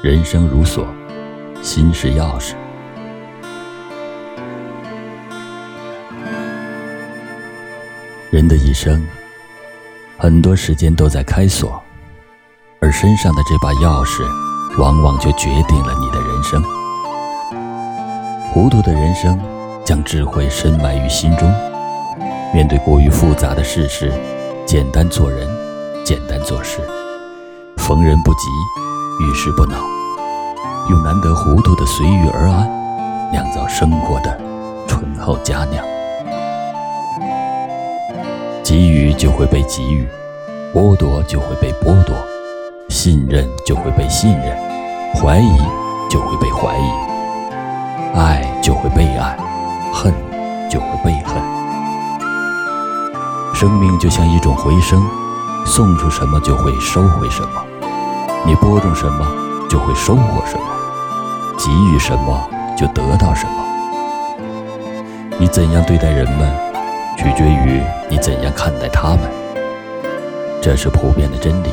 人生如锁，心是钥匙。人的一生，很多时间都在开锁，而身上的这把钥匙，往往就决定了你的人生。糊涂的人生，将智慧深埋于心中。面对过于复杂的世事，简单做人，简单做事。逢人不急，遇事不恼，用难得糊涂的随遇而安，酿造生活的醇厚佳酿。给予就会被给予，剥夺就会被剥夺，信任就会被信任，怀疑就会被怀疑，爱就会被爱，恨就会被恨。生命就像一种回声，送出什么就会收回什么。你播种什么，就会收获什么；给予什么，就得到什么。你怎样对待人们，取决于你怎样看待他们。这是普遍的真理。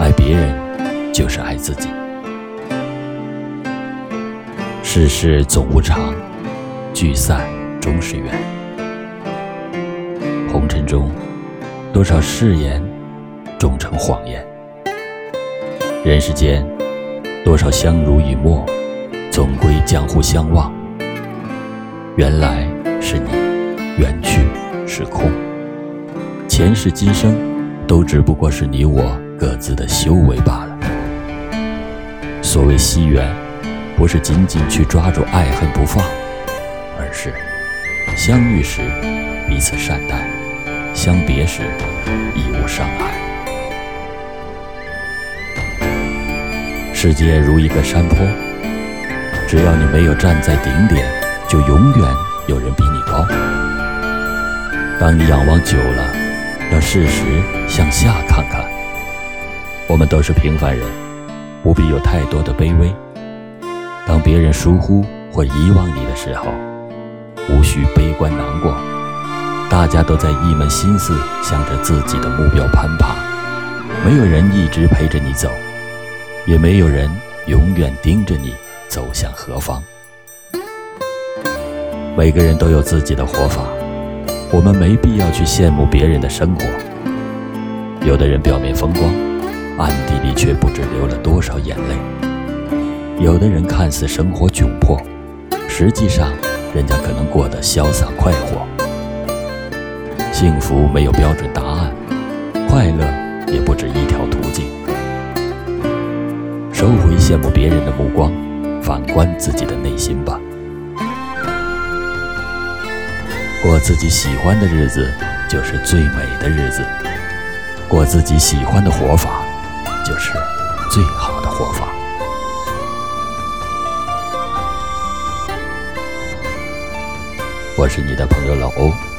爱别人，就是爱自己。世事总无常，聚散终是缘。红尘中，多少誓言，终成谎言。人世间，多少相濡以沫，总归江湖相忘。缘来是你，缘去是空。前世今生，都只不过是你我各自的修为罢了。所谓惜缘，不是紧紧去抓住爱恨不放，而是相遇时彼此善待，相别时亦无伤害。世界如一个山坡，只要你没有站在顶点，就永远有人比你高。当你仰望久了，要适时向下看看。我们都是平凡人，不必有太多的卑微。当别人疏忽或遗忘你的时候，无需悲观难过。大家都在一门心思向着自己的目标攀爬，没有人一直陪着你走。也没有人永远盯着你走向何方。每个人都有自己的活法，我们没必要去羡慕别人的生活。有的人表面风光，暗地里却不知流了多少眼泪；有的人看似生活窘迫，实际上人家可能过得潇洒快活。幸福没有标准答案，快乐羡慕别人的目光，反观自己的内心吧。过自己喜欢的日子，就是最美的日子；过自己喜欢的活法，就是最好的活法。我是你的朋友老欧。